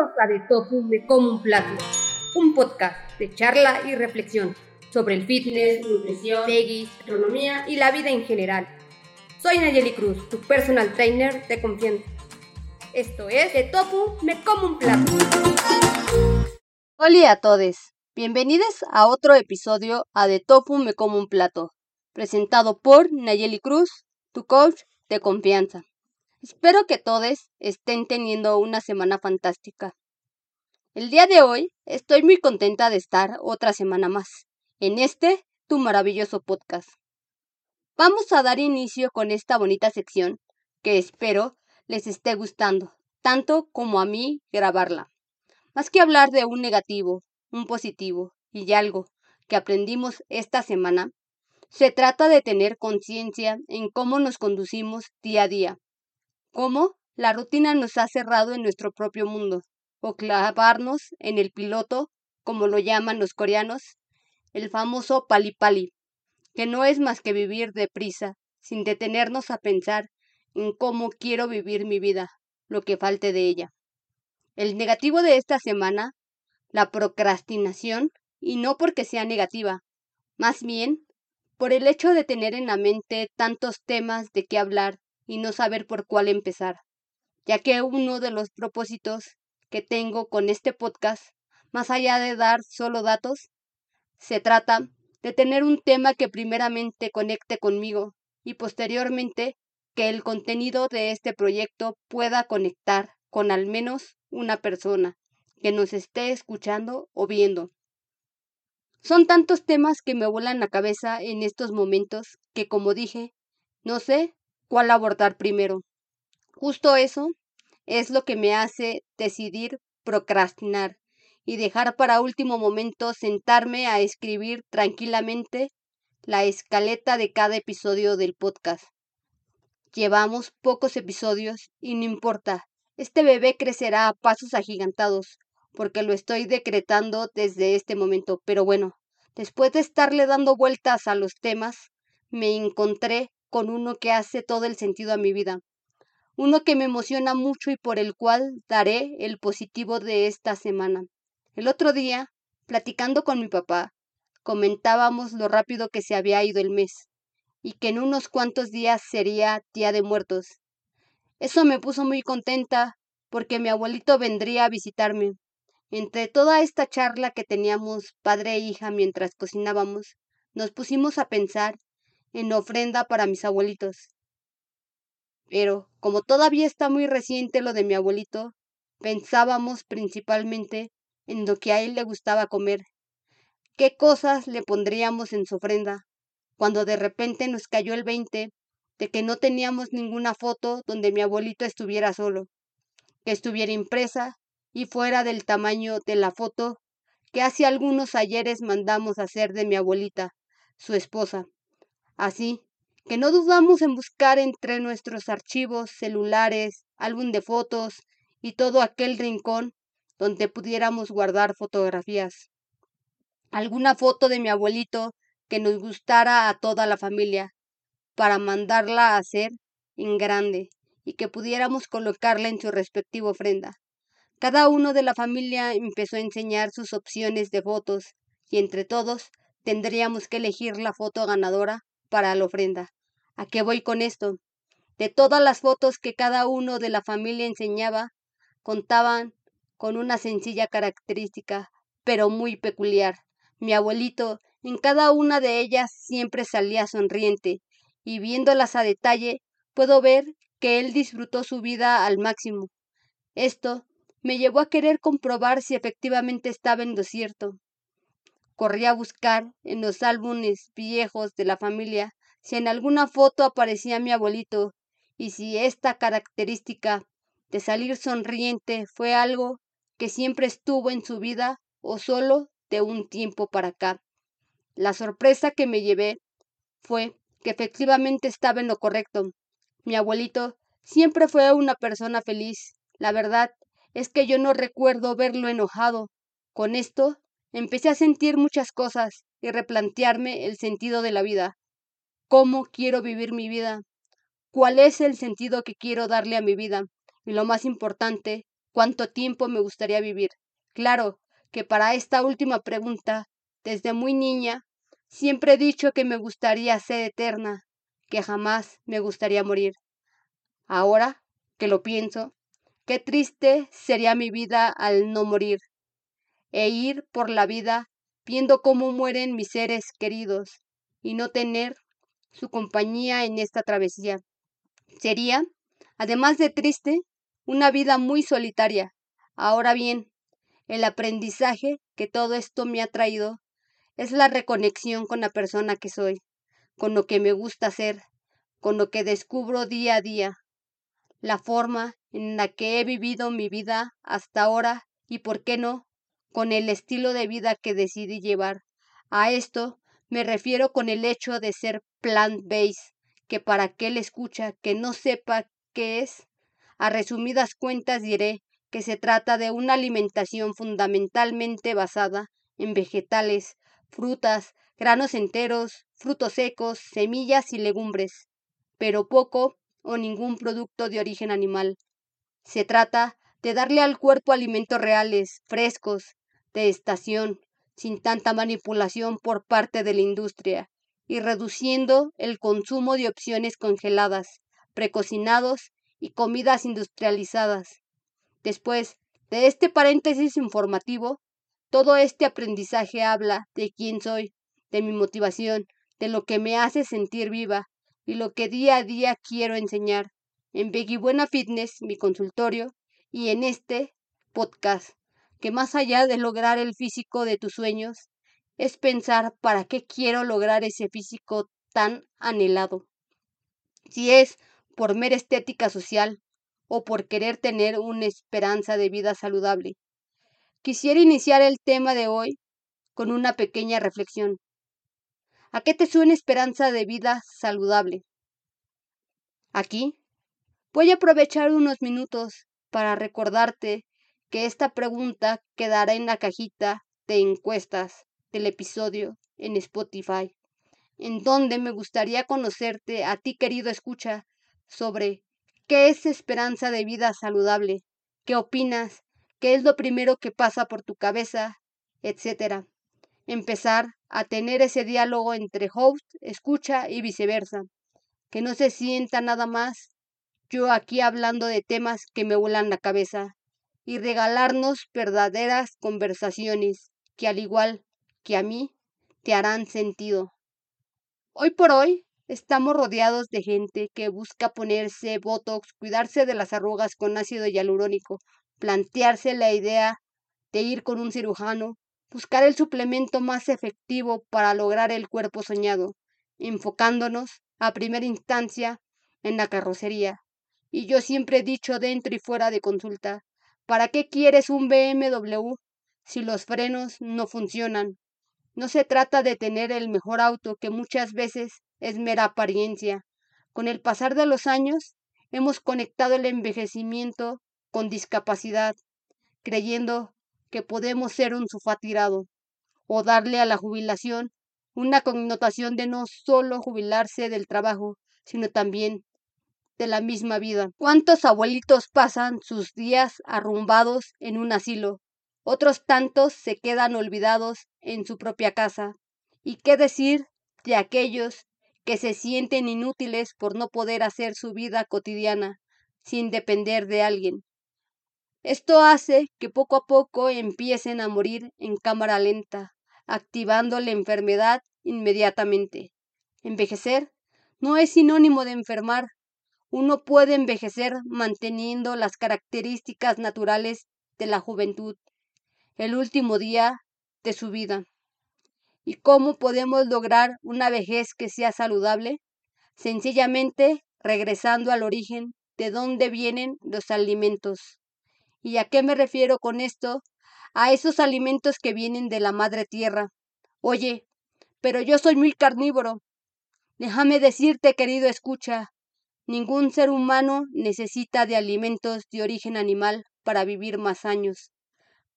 Bienvenidos a De Tofu Me Como un Plato, un podcast de charla y reflexión sobre el fitness, nutrición, veggies, astronomía y la vida en general. Soy Nayeli Cruz, tu personal trainer de confianza. Esto es De Tofu Me Como un Plato. Hola a todos, bienvenidos a otro episodio a De Tofu Me Como un Plato, presentado por Nayeli Cruz, tu coach de confianza. Espero que todos estén teniendo una semana fantástica. El día de hoy estoy muy contenta de estar otra semana más en este tu maravilloso podcast. Vamos a dar inicio con esta bonita sección que espero les esté gustando, tanto como a mí grabarla. Más que hablar de un negativo, un positivo y algo que aprendimos esta semana, se trata de tener conciencia en cómo nos conducimos día a día cómo la rutina nos ha cerrado en nuestro propio mundo, o clavarnos en el piloto, como lo llaman los coreanos, el famoso pali pali, que no es más que vivir deprisa, sin detenernos a pensar en cómo quiero vivir mi vida, lo que falte de ella. El negativo de esta semana, la procrastinación, y no porque sea negativa, más bien por el hecho de tener en la mente tantos temas de qué hablar y no saber por cuál empezar, ya que uno de los propósitos que tengo con este podcast, más allá de dar solo datos, se trata de tener un tema que primeramente conecte conmigo y posteriormente que el contenido de este proyecto pueda conectar con al menos una persona que nos esté escuchando o viendo. Son tantos temas que me vuelan la cabeza en estos momentos que, como dije, no sé cuál abordar primero. Justo eso es lo que me hace decidir procrastinar y dejar para último momento sentarme a escribir tranquilamente la escaleta de cada episodio del podcast. Llevamos pocos episodios y no importa, este bebé crecerá a pasos agigantados, porque lo estoy decretando desde este momento. Pero bueno, después de estarle dando vueltas a los temas, me encontré con uno que hace todo el sentido a mi vida, uno que me emociona mucho y por el cual daré el positivo de esta semana. El otro día, platicando con mi papá, comentábamos lo rápido que se había ido el mes y que en unos cuantos días sería Día de Muertos. Eso me puso muy contenta porque mi abuelito vendría a visitarme. Entre toda esta charla que teníamos padre e hija mientras cocinábamos, nos pusimos a pensar en ofrenda para mis abuelitos. Pero, como todavía está muy reciente lo de mi abuelito, pensábamos principalmente en lo que a él le gustaba comer. ¿Qué cosas le pondríamos en su ofrenda? Cuando de repente nos cayó el veinte de que no teníamos ninguna foto donde mi abuelito estuviera solo, que estuviera impresa y fuera del tamaño de la foto que hace algunos ayeres mandamos hacer de mi abuelita, su esposa. Así que no dudamos en buscar entre nuestros archivos, celulares, álbum de fotos y todo aquel rincón donde pudiéramos guardar fotografías. Alguna foto de mi abuelito que nos gustara a toda la familia, para mandarla a hacer en grande y que pudiéramos colocarla en su respectiva ofrenda. Cada uno de la familia empezó a enseñar sus opciones de fotos y entre todos tendríamos que elegir la foto ganadora para la ofrenda. ¿A qué voy con esto? De todas las fotos que cada uno de la familia enseñaba, contaban con una sencilla característica, pero muy peculiar. Mi abuelito en cada una de ellas siempre salía sonriente, y viéndolas a detalle puedo ver que él disfrutó su vida al máximo. Esto me llevó a querer comprobar si efectivamente estaba en lo cierto. Corrí a buscar en los álbumes viejos de la familia si en alguna foto aparecía mi abuelito y si esta característica de salir sonriente fue algo que siempre estuvo en su vida o solo de un tiempo para acá. La sorpresa que me llevé fue que efectivamente estaba en lo correcto. Mi abuelito siempre fue una persona feliz. La verdad es que yo no recuerdo verlo enojado. Con esto Empecé a sentir muchas cosas y replantearme el sentido de la vida. ¿Cómo quiero vivir mi vida? ¿Cuál es el sentido que quiero darle a mi vida? Y lo más importante, cuánto tiempo me gustaría vivir. Claro que para esta última pregunta, desde muy niña, siempre he dicho que me gustaría ser eterna, que jamás me gustaría morir. Ahora que lo pienso, qué triste sería mi vida al no morir, e ir por la vida viendo cómo mueren mis seres queridos y no tener su compañía en esta travesía. Sería, además de triste, una vida muy solitaria. Ahora bien, el aprendizaje que todo esto me ha traído es la reconexión con la persona que soy, con lo que me gusta ser, con lo que descubro día a día, la forma en la que he vivido mi vida hasta ahora y, por qué no, con el estilo de vida que decidí llevar. A esto me refiero con el hecho de ser plant-based, que para aquel escucha que no sepa qué es, a resumidas cuentas diré que se trata de una alimentación fundamentalmente basada en vegetales, frutas, granos enteros, frutos secos, semillas y legumbres, pero poco o ningún producto de origen animal. Se trata de darle al cuerpo alimentos reales, frescos, de estación, sin tanta manipulación por parte de la industria, y reduciendo el consumo de opciones congeladas, precocinados y comidas industrializadas. Después de este paréntesis informativo, todo este aprendizaje habla de quién soy, de mi motivación, de lo que me hace sentir viva y lo que día a día quiero enseñar en Beggy Buena Fitness, mi consultorio, y en este podcast que más allá de lograr el físico de tus sueños, es pensar para qué quiero lograr ese físico tan anhelado. Si es por mera estética social o por querer tener una esperanza de vida saludable. Quisiera iniciar el tema de hoy con una pequeña reflexión. ¿A qué te suena esperanza de vida saludable? Aquí voy a aprovechar unos minutos para recordarte que esta pregunta quedará en la cajita de encuestas del episodio en Spotify, en donde me gustaría conocerte a ti querido escucha sobre qué es esperanza de vida saludable, qué opinas, qué es lo primero que pasa por tu cabeza, etcétera. Empezar a tener ese diálogo entre host, escucha y viceversa. Que no se sienta nada más yo aquí hablando de temas que me vuelan la cabeza, y regalarnos verdaderas conversaciones que al igual que a mí te harán sentido. Hoy por hoy estamos rodeados de gente que busca ponerse botox, cuidarse de las arrugas con ácido hialurónico, plantearse la idea de ir con un cirujano, buscar el suplemento más efectivo para lograr el cuerpo soñado, enfocándonos a primera instancia en la carrocería. Y yo siempre he dicho dentro y fuera de consulta, ¿Para qué quieres un BMW si los frenos no funcionan? No se trata de tener el mejor auto, que muchas veces es mera apariencia. Con el pasar de los años, hemos conectado el envejecimiento con discapacidad, creyendo que podemos ser un sofá tirado, o darle a la jubilación una connotación de no solo jubilarse del trabajo, sino también de la misma vida. ¿Cuántos abuelitos pasan sus días arrumbados en un asilo? Otros tantos se quedan olvidados en su propia casa. ¿Y qué decir de aquellos que se sienten inútiles por no poder hacer su vida cotidiana sin depender de alguien? Esto hace que poco a poco empiecen a morir en cámara lenta, activando la enfermedad inmediatamente. Envejecer no es sinónimo de enfermar, uno puede envejecer manteniendo las características naturales de la juventud, el último día de su vida. ¿Y cómo podemos lograr una vejez que sea saludable? Sencillamente regresando al origen de dónde vienen los alimentos. ¿Y a qué me refiero con esto? A esos alimentos que vienen de la madre tierra. Oye, pero yo soy muy carnívoro. Déjame decirte, querido escucha, Ningún ser humano necesita de alimentos de origen animal para vivir más años.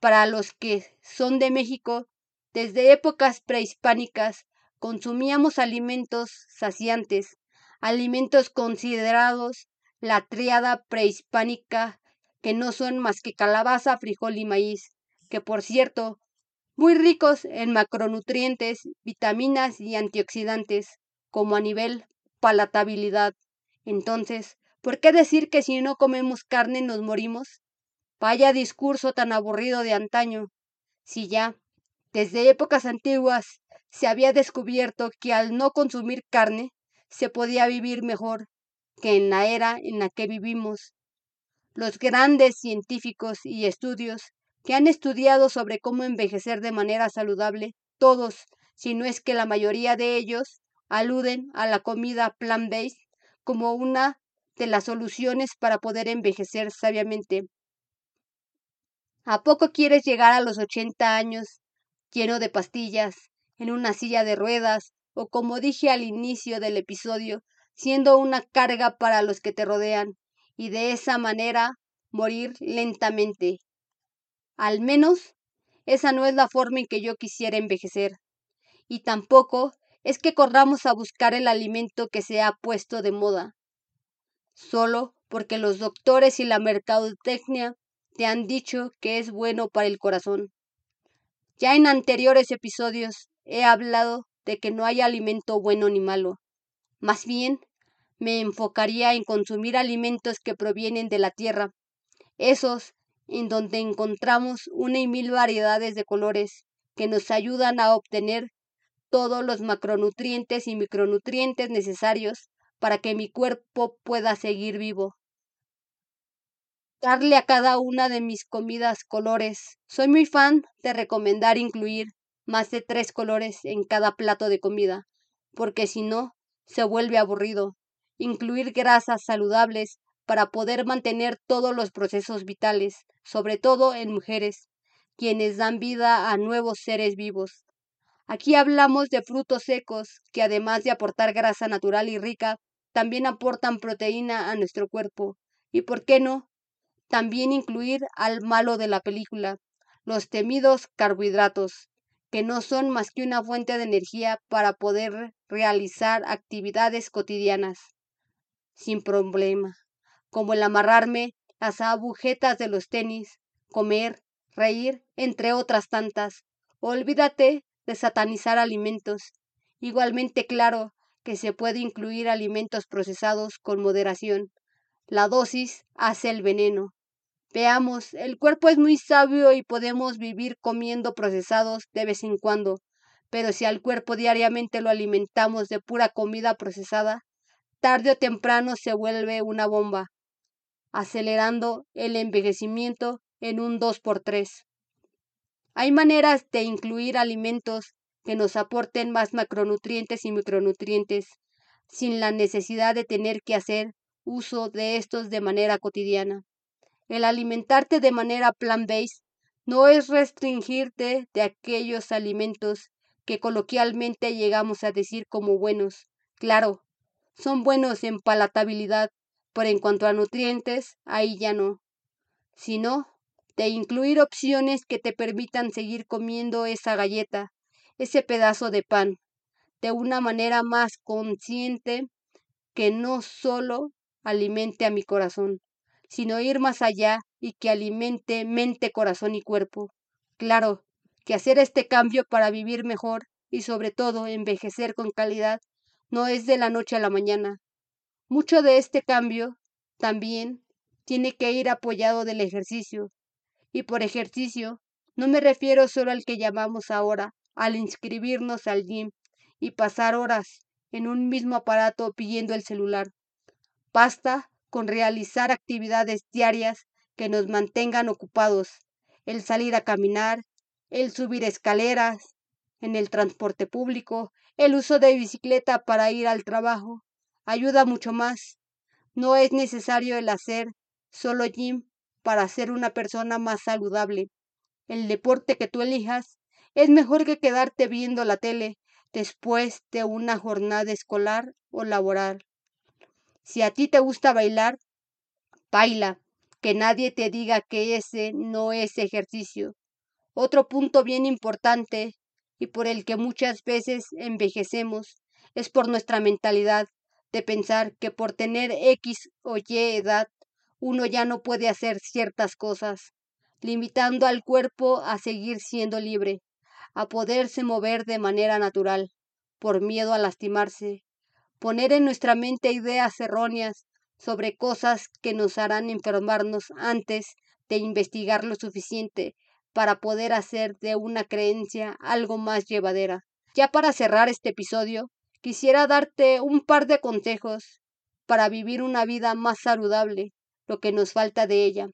Para los que son de México, desde épocas prehispánicas consumíamos alimentos saciantes, alimentos considerados la triada prehispánica que no son más que calabaza, frijol y maíz, que por cierto, muy ricos en macronutrientes, vitaminas y antioxidantes, como a nivel palatabilidad. Entonces, ¿por qué decir que si no comemos carne nos morimos? Vaya discurso tan aburrido de antaño. Si ya, desde épocas antiguas, se había descubierto que al no consumir carne se podía vivir mejor que en la era en la que vivimos. Los grandes científicos y estudios que han estudiado sobre cómo envejecer de manera saludable, todos, si no es que la mayoría de ellos, aluden a la comida plant-based como una de las soluciones para poder envejecer sabiamente. ¿A poco quieres llegar a los 80 años lleno de pastillas, en una silla de ruedas, o como dije al inicio del episodio, siendo una carga para los que te rodean, y de esa manera morir lentamente? Al menos, esa no es la forma en que yo quisiera envejecer. Y tampoco es que corramos a buscar el alimento que se ha puesto de moda, solo porque los doctores y la mercadotecnia te han dicho que es bueno para el corazón. Ya en anteriores episodios he hablado de que no hay alimento bueno ni malo. Más bien, me enfocaría en consumir alimentos que provienen de la tierra, esos en donde encontramos una y mil variedades de colores que nos ayudan a obtener todos los macronutrientes y micronutrientes necesarios para que mi cuerpo pueda seguir vivo. Darle a cada una de mis comidas colores. Soy muy fan de recomendar incluir más de tres colores en cada plato de comida, porque si no, se vuelve aburrido. Incluir grasas saludables para poder mantener todos los procesos vitales, sobre todo en mujeres, quienes dan vida a nuevos seres vivos. Aquí hablamos de frutos secos que además de aportar grasa natural y rica, también aportan proteína a nuestro cuerpo. ¿Y por qué no? También incluir al malo de la película, los temidos carbohidratos, que no son más que una fuente de energía para poder realizar actividades cotidianas sin problema como el amarrarme las agujetas de los tenis, comer, reír, entre otras tantas. Olvídate de satanizar alimentos. Igualmente claro que se puede incluir alimentos procesados con moderación. La dosis hace el veneno. Veamos, el cuerpo es muy sabio y podemos vivir comiendo procesados de vez en cuando, pero si al cuerpo diariamente lo alimentamos de pura comida procesada, tarde o temprano se vuelve una bomba acelerando el envejecimiento en un 2x3. Hay maneras de incluir alimentos que nos aporten más macronutrientes y micronutrientes sin la necesidad de tener que hacer uso de estos de manera cotidiana. El alimentarte de manera plant-based no es restringirte de aquellos alimentos que coloquialmente llegamos a decir como buenos. Claro, son buenos en palatabilidad, pero en cuanto a nutrientes, ahí ya no. Sino de incluir opciones que te permitan seguir comiendo esa galleta, ese pedazo de pan, de una manera más consciente que no solo alimente a mi corazón, sino ir más allá y que alimente mente, corazón y cuerpo. Claro, que hacer este cambio para vivir mejor y sobre todo envejecer con calidad no es de la noche a la mañana, mucho de este cambio también tiene que ir apoyado del ejercicio. Y por ejercicio no me refiero solo al que llamamos ahora al inscribirnos al gym y pasar horas en un mismo aparato pidiendo el celular. Basta con realizar actividades diarias que nos mantengan ocupados, el salir a caminar, el subir escaleras, en el transporte público, el uso de bicicleta para ir al trabajo, ayuda mucho más. No es necesario el hacer solo gym para ser una persona más saludable. El deporte que tú elijas es mejor que quedarte viendo la tele después de una jornada escolar o laboral. Si a ti te gusta bailar, baila, que nadie te diga que ese no es ejercicio. Otro punto bien importante y por el que muchas veces envejecemos es por nuestra mentalidad de pensar que por tener X o Y edad uno ya no puede hacer ciertas cosas, limitando al cuerpo a seguir siendo libre, a poderse mover de manera natural, por miedo a lastimarse, poner en nuestra mente ideas erróneas sobre cosas que nos harán enfermarnos antes de investigar lo suficiente para poder hacer de una creencia algo más llevadera. Ya para cerrar este episodio, quisiera darte un par de consejos para vivir una vida más saludable, lo que nos falta de ella.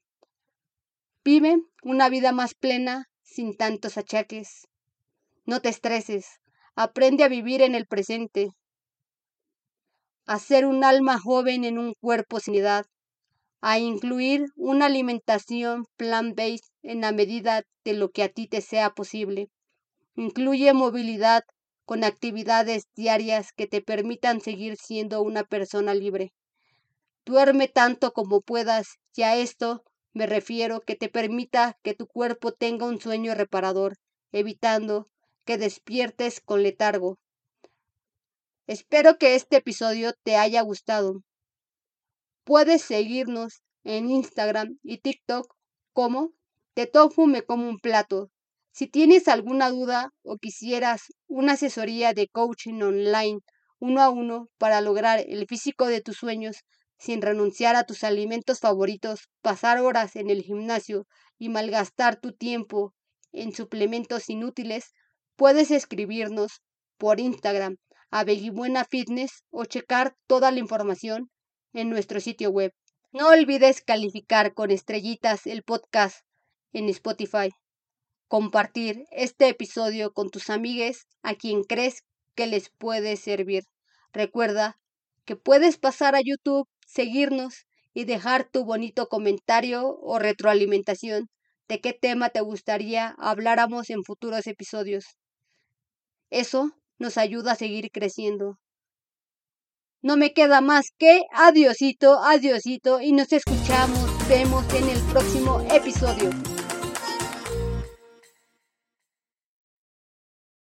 Vive una vida más plena sin tantos achaques. No te estreses, aprende a vivir en el presente, a ser un alma joven en un cuerpo sin edad, a incluir una alimentación plant-based en la medida de lo que a ti te sea posible. Incluye movilidad con actividades diarias que te permitan seguir siendo una persona libre. Duerme tanto como puedas y a esto me refiero que te permita que tu cuerpo tenga un sueño reparador, evitando que despiertes con letargo. Espero que este episodio te haya gustado. Puedes seguirnos en Instagram y TikTok como Te tofu me como un plato. Si tienes alguna duda o quisieras una asesoría de coaching online uno a uno para lograr el físico de tus sueños sin renunciar a tus alimentos favoritos, pasar horas en el gimnasio y malgastar tu tiempo en suplementos inútiles, puedes escribirnos por Instagram a Buena Fitness o checar toda la información en nuestro sitio web. No olvides calificar con estrellitas el podcast en Spotify. Compartir este episodio con tus amigues a quien crees que les puede servir. Recuerda que puedes pasar a YouTube, seguirnos y dejar tu bonito comentario o retroalimentación de qué tema te gustaría habláramos en futuros episodios. Eso nos ayuda a seguir creciendo. No me queda más que adiosito, adiosito y nos escuchamos, vemos en el próximo episodio.